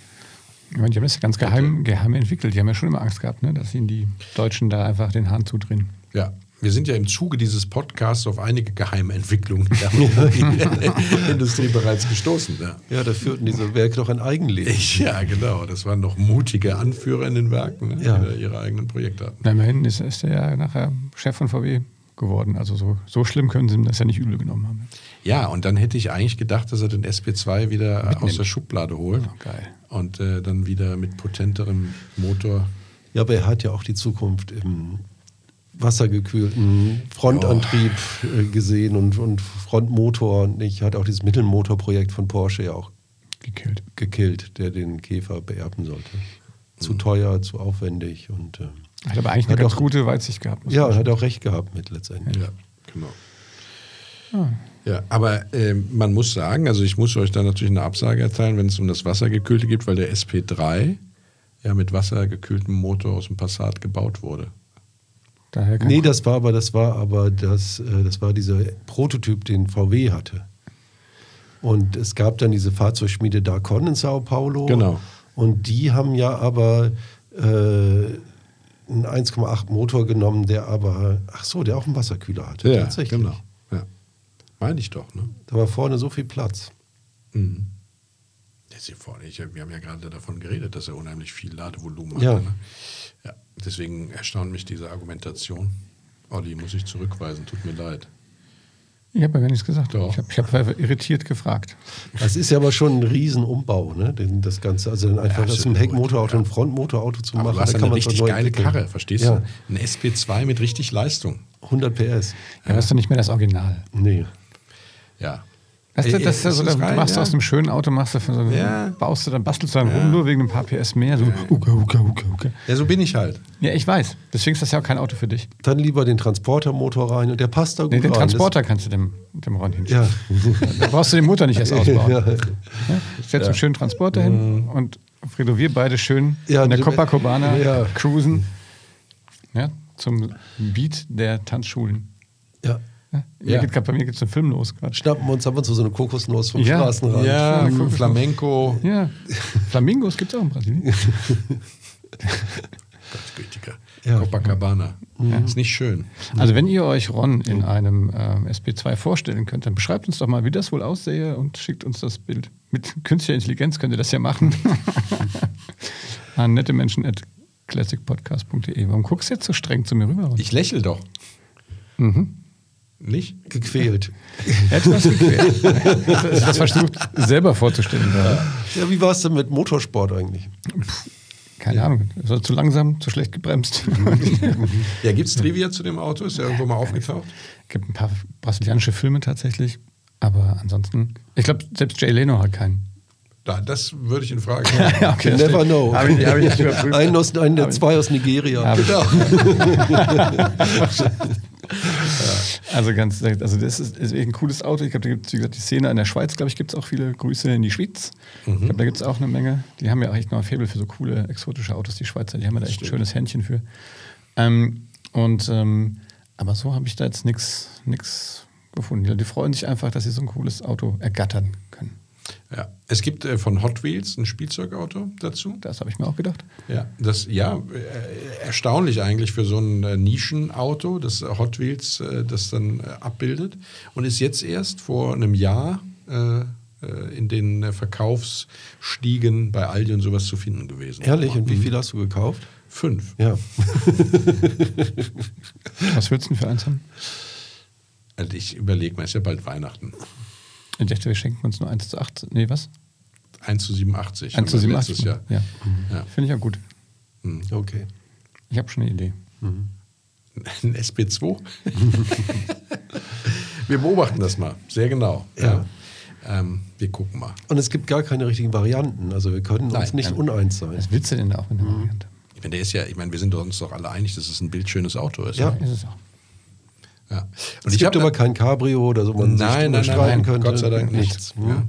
Speaker 2: Ich meine, die haben das ja ganz geheim, geheim entwickelt. Die haben ja schon immer Angst gehabt, ne? dass ihnen die Deutschen da einfach den Hahn zudrehen.
Speaker 1: Ja, wir sind ja im Zuge dieses Podcasts auf einige geheime Entwicklungen in der Industrie bereits gestoßen. Ja.
Speaker 3: Ja, da führten diese Werke doch ein Eigenleben.
Speaker 1: ja, genau. Das waren noch mutige Anführer in den Werken, ne?
Speaker 3: Ja.
Speaker 1: die ihre eigenen Projekte hatten.
Speaker 2: Na, immerhin ist, ist er ja nachher Chef von VW geworden. Also so, so schlimm können sie ihm das ja nicht übel genommen haben.
Speaker 1: Ja, und dann hätte ich eigentlich gedacht, dass er den SP2 wieder äh, aus der Schublade holt
Speaker 2: Oh, geil.
Speaker 1: und äh, dann wieder mit potenterem Motor.
Speaker 3: Ja, aber er hat ja auch die Zukunft im wassergekühlten Frontantrieb äh, gesehen und, und Frontmotor. Und ich hatte auch dieses Mittelmotorprojekt von Porsche ja auch
Speaker 2: Gekillt.
Speaker 3: gekillt, der den Käfer beerben sollte.
Speaker 1: Mhm.
Speaker 3: Zu teuer, zu aufwendig und äh,
Speaker 2: Hat aber eigentlich eine ganz
Speaker 3: auch-
Speaker 2: gute Weitsicht gehabt.
Speaker 3: ja,
Speaker 2: sagen.
Speaker 3: hat auch recht gehabt mit letztendlich.
Speaker 1: Ja, genau. Ja, aber ähm, man muss sagen, also ich muss euch da natürlich eine Absage erteilen, wenn es um das Wassergekühlte geht, weil der SP3 ja mit wassergekühltem Motor aus dem Passat gebaut wurde.
Speaker 2: Daher
Speaker 3: Nee, das war aber, das war aber das, äh, das war dieser Prototyp, den VW hatte. Und es gab dann diese Fahrzeugschmiede Dacon in Sao Paulo.
Speaker 1: Genau.
Speaker 3: Und die haben ja aber äh, einen 1,8 Motor genommen, der aber, ach so, der auch einen Wasserkühler hatte. tatsächlich.
Speaker 1: genau. Ja. Meine ich doch, ne?
Speaker 3: Da war vorne so viel Platz.
Speaker 1: Mhm. Jetzt hier vorne, ich, wir haben ja gerade davon geredet, dass er unheimlich viel Ladevolumen
Speaker 3: Ja.
Speaker 1: hatte. Ne? Ja, deswegen erstaunt mich diese Argumentation. Olli, muss ich zurückweisen, tut mir leid.
Speaker 2: Ich habe ja gar nichts gesagt.
Speaker 1: Doch.
Speaker 2: Ich habe hab irritiert gefragt.
Speaker 3: Das ist ja aber schon ein Riesenumbau, ne? Den, das Ganze. Also dann einfach aus einem
Speaker 1: absolut,
Speaker 3: Heckmotorauto
Speaker 1: ja.
Speaker 3: ein Frontmotorauto zu
Speaker 1: Aber
Speaker 3: machen.
Speaker 1: du hast
Speaker 3: da
Speaker 1: eine richtig geile
Speaker 3: entwickeln.
Speaker 1: Karre, verstehst
Speaker 3: Ja,
Speaker 1: du? Ein SP2 mit richtig Leistung.
Speaker 3: 100 PS.
Speaker 2: Ja, aber das ist doch nicht mehr das Original.
Speaker 3: Nee.
Speaker 1: Ja.
Speaker 2: Weißt du, das ja so,
Speaker 1: das
Speaker 2: du
Speaker 1: rein,
Speaker 2: machst
Speaker 1: ja.
Speaker 2: aus einem schönen Auto, machst du so eine,
Speaker 1: Ja.
Speaker 2: baust du dann, bastelst du dann rum, nur wegen ein paar PS mehr. So, uka, uka, uka, uka.
Speaker 1: Ja, so bin ich halt.
Speaker 2: Ja, ich weiß. Deswegen ist das ja auch kein Auto für dich.
Speaker 3: Dann lieber den Transportermotor rein und der passt da gut
Speaker 2: Nee, den
Speaker 3: rein.
Speaker 2: Transporter kannst du dem, dem Ron
Speaker 3: Das,
Speaker 2: hinstellen.
Speaker 3: ja.
Speaker 2: Da brauchst du den Motor nicht erst ausbauen.
Speaker 3: ja.
Speaker 2: Ja? Setz einen schönen Transporter hin und Fredo, wir beide schön
Speaker 3: Ja,
Speaker 2: in der Copacabana
Speaker 3: ja.
Speaker 2: cruisen. Ja, zum Beat der Tanzschulen.
Speaker 3: ja.
Speaker 2: Ja? Mir
Speaker 1: Ja.
Speaker 2: geht grad, bei mir geht es ein Film los gerade.
Speaker 3: Schnappen wir uns ab und zu so eine Kokosnuss vom
Speaker 2: Ja.
Speaker 3: Straßenrand.
Speaker 1: Ja,
Speaker 2: guck.
Speaker 1: Flamenco.
Speaker 2: Ja, Flamingos gibt es auch in Brasilien.
Speaker 1: Gottgütiger.
Speaker 3: Ja.
Speaker 1: Copacabana. Ist nicht schön.
Speaker 2: Also wenn ihr euch Ron in einem ähm, SP2 vorstellen könnt, dann beschreibt uns doch mal, wie das wohl aussähe und schickt uns das Bild. Mit künstlicher Intelligenz könnt ihr das ja machen. An nette Menschen at classicpodcast.de. Warum guckst du jetzt so streng zu mir rüber? Ron?
Speaker 1: Ich lächle doch.
Speaker 2: Mhm.
Speaker 1: Nicht?
Speaker 3: Gequält.
Speaker 2: Etwas gequält. das, das versucht selber vorzustellen.
Speaker 3: Ja, wie war es denn mit Motorsport eigentlich?
Speaker 2: Keine Ahnung. Ist er zu langsam, zu schlecht gebremst.
Speaker 1: Ja, gibt es Trivia zu dem Auto? Ist ja irgendwo mal aufgetaucht?
Speaker 2: gibt ein paar brasilianische Filme tatsächlich. Aber ansonsten, ich glaube, selbst Jay Leno hat keinen.
Speaker 1: Da, das würde ich in Frage stellen.
Speaker 2: Ja, okay,
Speaker 3: never know.
Speaker 2: Hab ich, hab ich.
Speaker 3: Einen aus, einen der zwei aus Nigeria.
Speaker 2: Ich-
Speaker 3: Genau.
Speaker 2: Also ganz, also das ist, ist ein cooles Auto. Ich glaube, da gibt es, wie gesagt, die Szene in der Schweiz, glaube ich, gibt es auch viele Grüße in die Schweiz. Ich glaube, da gibt es auch eine Menge. Die haben ja auch echt noch ein Faible für so coole, exotische Autos, die Schweizer. Die haben ja da echt ein schönes Händchen für. Ähm, und, ähm, aber so habe ich da jetzt nichts gefunden. Die, die freuen sich einfach, dass sie so ein cooles Auto ergattern können.
Speaker 1: Ja. Es gibt äh, von Hot Wheels ein Spielzeugauto dazu.
Speaker 2: Das habe ich mir auch gedacht.
Speaker 1: Ja, das ja äh, erstaunlich eigentlich für so ein äh, Nischenauto, das Hot Wheels äh, das dann äh, abbildet und ist jetzt erst vor einem Jahr äh, äh, in den äh, Verkaufsstiegen bei Aldi und sowas zu finden gewesen.
Speaker 3: Ehrlich, und wie viel hast du gekauft?
Speaker 1: Fünf.
Speaker 3: Ja.
Speaker 2: Was würdest du denn für eins haben?
Speaker 1: Also ich überlege mal, ist ja bald Weihnachten.
Speaker 2: Ich dachte, wir schenken uns nur 1 zu 8. Nee, was?
Speaker 1: 1 zu 87.
Speaker 2: 1 zu
Speaker 1: haben wir
Speaker 2: 87.
Speaker 1: Letztes Jahr.
Speaker 2: Ja.
Speaker 1: Ja.
Speaker 2: Finde ich auch gut.
Speaker 3: Okay.
Speaker 2: Ich habe schon eine Idee.
Speaker 1: Ein SP2? wir beobachten das mal, sehr genau.
Speaker 3: Ja.
Speaker 1: Ähm, wir gucken mal.
Speaker 3: Und es gibt gar keine richtigen Varianten. Also wir können uns
Speaker 1: Nein,
Speaker 3: nicht
Speaker 1: nein.
Speaker 3: uneins sein.
Speaker 2: Was willst du denn da auch in der Variante?
Speaker 1: Ich meine, der ist ja, ich meine, wir sind uns doch alle einig, dass es ein bildschönes Auto ist.
Speaker 3: Ja.
Speaker 1: ne?
Speaker 2: Ist es auch.
Speaker 1: Ja.
Speaker 3: es gibt aber kein Cabrio oder so, man sich
Speaker 1: Nein,
Speaker 3: drüber
Speaker 1: nein,
Speaker 3: streiten
Speaker 1: nein,
Speaker 3: könnte.
Speaker 1: Gott sei Dank
Speaker 3: nichts.
Speaker 1: nicht. Ja.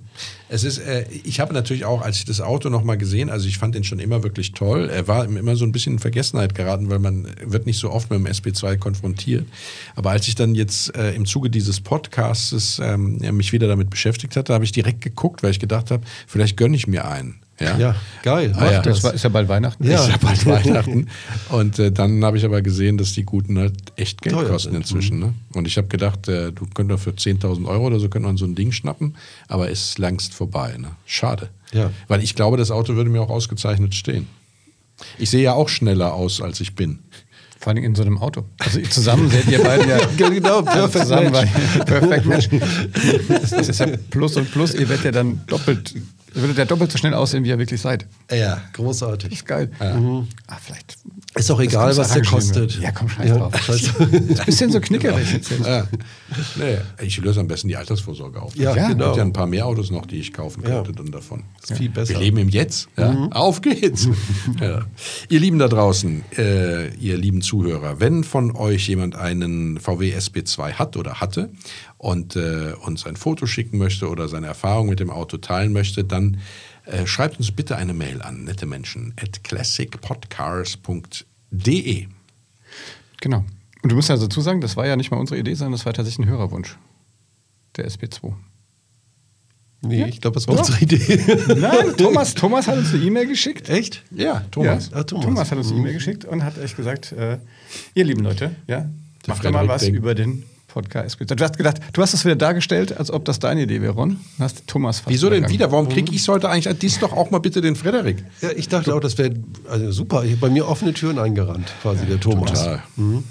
Speaker 1: Es ist, äh, ich habe natürlich auch, als ich das Auto noch mal gesehen, also ich fand den schon immer wirklich toll. Er war immer so ein bisschen in Vergessenheit geraten, weil man wird nicht so oft mit dem SP2 konfrontiert. Aber als ich dann jetzt äh, im Zuge dieses Podcasts ähm, mich wieder damit beschäftigt hatte, habe ich direkt geguckt, weil ich gedacht habe, vielleicht gönne ich mir einen. Ja,
Speaker 3: Ja, geil.
Speaker 1: Ah, ja.
Speaker 2: Das ist ja bald Weihnachten.
Speaker 3: Ja.
Speaker 1: Ist ja bald Weihnachten. Und äh, dann habe ich aber gesehen, dass die guten halt echt Geld
Speaker 3: Teuer
Speaker 1: kosten
Speaker 3: sind.
Speaker 1: inzwischen. Ne? Und ich habe gedacht, äh, du könntest für 10.000 Euro oder so könnte man so ein Ding schnappen, aber ist längst vorbei. Ne? Schade.
Speaker 3: Ja.
Speaker 1: Weil ich glaube, das Auto würde mir auch ausgezeichnet stehen. Ich sehe ja auch schneller aus, als ich bin.
Speaker 2: Vor allem in so einem Auto. Also zusammen seht ihr beide ja.
Speaker 3: Genau, perfekt
Speaker 2: zusammen
Speaker 3: match.
Speaker 2: Perfekt Match. Das ist ja Plus und Plus. Ihr werdet ja dann doppelt, ihr würdet ja doppelt so schnell aussehen, wie ihr wirklich seid.
Speaker 3: Ja, großartig.
Speaker 2: Das ist geil. Ah, vielleicht.
Speaker 3: Ist auch
Speaker 2: das
Speaker 3: egal, was der kostet.
Speaker 2: Ja, komm, scheiß drauf.
Speaker 3: scheiß-
Speaker 2: Ist ein bisschen so knickerig jetzt.
Speaker 1: Ja. Nee, ich löse am besten die Altersvorsorge auf.
Speaker 3: Ja,
Speaker 1: Es
Speaker 2: Ja.
Speaker 3: genau.
Speaker 1: gibt ja ein paar mehr Autos noch, die ich kaufen
Speaker 3: Ja.
Speaker 1: könnte dann davon.
Speaker 3: Ist viel besser.
Speaker 1: Wir leben im Jetzt. Ja? Auf geht's. ja. Ihr Lieben da draußen, äh, ihr lieben Zuhörer, wenn von euch jemand einen VW SB2 hat oder hatte und äh, uns ein Foto schicken möchte oder seine Erfahrung mit dem Auto teilen möchte, dann äh, schreibt uns bitte eine Mail an nette Menschen at classicpodcars.de.
Speaker 2: Genau. Und du musst ja dazu sagen, das war ja nicht mal unsere Idee, sondern das war tatsächlich ein Hörerwunsch. Der SP2.
Speaker 3: Nee, ich glaube, das war unsere Idee.
Speaker 2: Nein, Thomas, Thomas hat uns eine E-Mail geschickt.
Speaker 3: Echt?
Speaker 1: Ja, Thomas.
Speaker 2: Ja,
Speaker 3: Ah,
Speaker 2: Thomas.
Speaker 3: Thomas.
Speaker 2: hat uns eine E-Mail geschickt und hat echt gesagt, äh, ihr lieben Leute, ja, macht doch mal was
Speaker 1: denkt-
Speaker 2: über den Podcast. Du hast gedacht, du hast das wieder dargestellt, als ob das deine Idee wäre, Ron. Du Hast Thomas fast
Speaker 1: Wieso denn wieder? Warum kriege ich heute eigentlich? Dies doch auch mal bitte den Frederik.
Speaker 3: Ja, ich dachte auch, das wäre also super. Ich habe bei mir offene Türen eingerannt, quasi der Thomas.
Speaker 1: Total.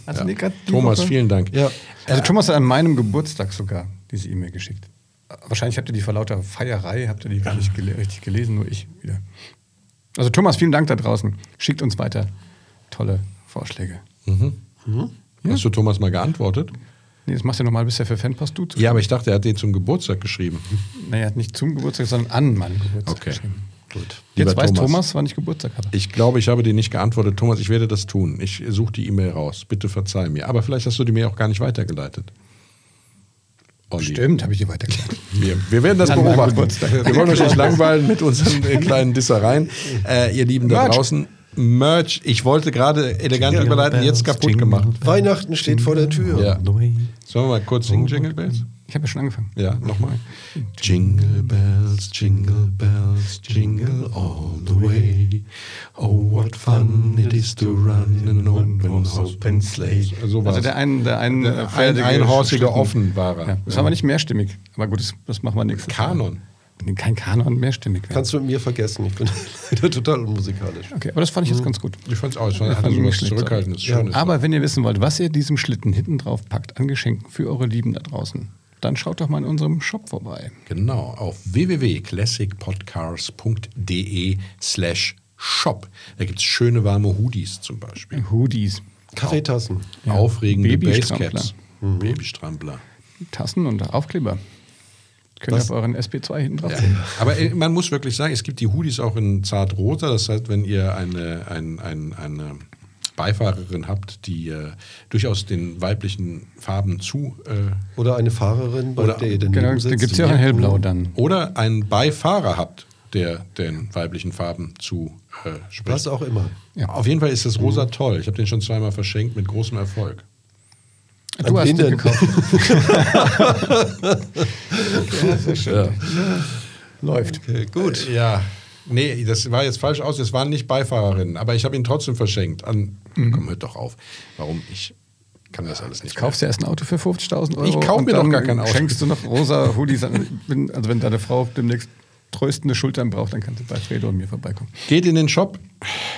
Speaker 2: Also
Speaker 1: Ja. Thomas,
Speaker 2: Woche-
Speaker 1: vielen Dank.
Speaker 3: Ja.
Speaker 2: Also Thomas hat an meinem Geburtstag sogar diese E-Mail geschickt. Wahrscheinlich habt ihr die vor lauter Feierei, habt ihr die gar nicht gele richtig gelesen, nur ich wieder. Also Thomas, vielen Dank da draußen. Schickt uns weiter tolle Vorschläge.
Speaker 1: Hast du Thomas mal geantwortet?
Speaker 2: Nee, das machst du nochmal, bist ja für Fanpost du zu.
Speaker 1: Ja, aber ich dachte, er hat den zum Geburtstag geschrieben.
Speaker 2: Naja, nicht zum Geburtstag, sondern an meinem Geburtstag
Speaker 1: Okay.
Speaker 2: geschrieben.
Speaker 1: Gut.
Speaker 2: Jetzt weiß Thomas. wann ich Geburtstag habe.
Speaker 1: Ich glaube, ich habe dir nicht geantwortet. Thomas, ich werde das tun. Ich suche die E-Mail raus. Bitte verzeih mir. Aber vielleicht hast du die mir auch gar nicht weitergeleitet. Olli.
Speaker 2: Stimmt, habe ich dir weitergeleitet.
Speaker 1: Wir, wir werden das
Speaker 2: An
Speaker 1: beobachten. Wir wollen euch nicht langweilen mit unseren kleinen Dissereien. Äh, ihr Lieben da draußen, Merch. Ich wollte gerade elegant
Speaker 3: Jingle
Speaker 1: überleiten, jetzt
Speaker 3: bells,
Speaker 1: kaputt
Speaker 3: jingle
Speaker 1: gemacht.
Speaker 3: Weihnachten steht vor der Tür.
Speaker 1: Ja. Sollen wir mal kurz singen, Jingle Bells?
Speaker 2: Ich habe ja schon angefangen.
Speaker 1: Ja, nochmal. Jingle bells, jingle bells, jingle all the way. Oh, what fun it is to run in an open, open sleigh. So.
Speaker 2: Also der ein, der ein,
Speaker 1: Der ein, einhorsige
Speaker 2: Schlitten.
Speaker 1: Offenbarer.
Speaker 2: Ja, das war aber nicht mehrstimmig. Aber gut, das, das machen wir nächstes Mal.
Speaker 1: Kanon.
Speaker 2: Nee, Kein Kanon, mehrstimmig. werden.
Speaker 3: Kannst du mit mir vergessen. Ich bin leider total unmusikalisch.
Speaker 2: Okay, aber das fand ich jetzt ganz gut.
Speaker 1: Ich fand's auch, es
Speaker 2: Ja,
Speaker 1: hatte
Speaker 2: fand
Speaker 1: so
Speaker 2: ich
Speaker 1: was
Speaker 2: nicht schlecht.
Speaker 1: Zurückhaltendes,
Speaker 3: Ja,
Speaker 1: Schönes.
Speaker 2: Aber wenn ihr wissen wollt, was ihr diesem Schlitten hinten drauf packt an Geschenken für eure Lieben da draußen, dann schaut doch mal in unserem Shop vorbei.
Speaker 1: Genau, auf www.classicpodcars.de slash shop. Da gibt es schöne warme Hoodies zum Beispiel.
Speaker 2: Hoodies,
Speaker 3: Kaffeetassen.
Speaker 1: Aufregende
Speaker 2: Babystrampler.
Speaker 1: Basecaps. Babystrampler.
Speaker 2: Tassen und Aufkleber. Könnt ihr
Speaker 3: Was?
Speaker 2: auf euren SP2 hinten drauf
Speaker 1: Ja. Aber äh, man muss wirklich sagen, es gibt die Hoodies auch in zartroter. Das heißt, wenn ihr eine, ein, ein, eine Beifahrerin habt, die äh, durchaus den weiblichen Farben zu äh,
Speaker 3: Oder eine Fahrerin, bei
Speaker 1: Oder-
Speaker 3: der ihr daneben
Speaker 2: Genau, da
Speaker 3: sitzt.
Speaker 2: gibt es ja auch ein Hellblau dann.
Speaker 1: oder einen Beifahrer habt, der den weiblichen Farben zu äh, spricht.
Speaker 3: Was auch immer.
Speaker 2: Ja.
Speaker 1: Auf jeden Fall ist das rosa toll. Ich habe den schon zweimal verschenkt mit großem Erfolg.
Speaker 2: Du hast den gekauft. ja, sehr schön. Läuft.
Speaker 3: Okay, gut.
Speaker 1: Ja, nee, das war jetzt falsch aus. Es waren nicht Beifahrerinnen, aber ich habe ihn trotzdem verschenkt. An, Komm, hört doch auf. Warum? Ich kann das alles nicht.
Speaker 2: Kaufst du erst ein Auto für 50.000 Euro?
Speaker 1: Ich kauf
Speaker 2: und
Speaker 1: mir doch gar kein Auto.
Speaker 2: Schenkst du noch rosa Hoodies an. Wenn- Also wenn deine Frau demnächst tröstende Schultern braucht, dann kannst du bei Fredo und mir vorbeikommen.
Speaker 1: Geht in den Shop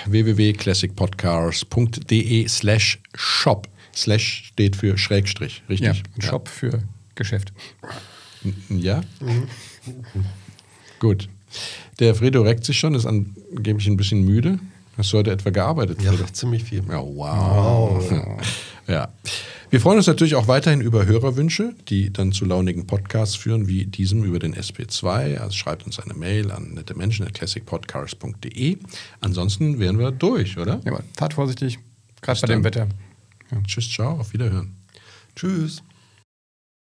Speaker 1: www.classicpodcars.de slash shop. Slash steht für Schrägstrich,
Speaker 2: Ja,
Speaker 1: richtig?
Speaker 2: ein Shop für Geschäft.
Speaker 1: Ja? Gut. Der Fredo reckt sich schon, ist angeblich ein bisschen müde. Hast du heute etwa gearbeitet,
Speaker 3: Ja,
Speaker 1: Fredo?
Speaker 3: ziemlich viel.
Speaker 1: Ja, wow. ja. Wir freuen uns natürlich auch weiterhin über Hörerwünsche, die dann zu launigen Podcasts führen, wie diesem über den SP2. Also schreibt uns eine Mail an nettemenschen.classicpodcast.de. Ansonsten wären wir durch, oder?
Speaker 2: Ja, fahrt vorsichtig, gerade bei dem
Speaker 1: dann.
Speaker 2: Wetter.
Speaker 1: Tschüss, ciao, auf Wiederhören.
Speaker 3: Tschüss.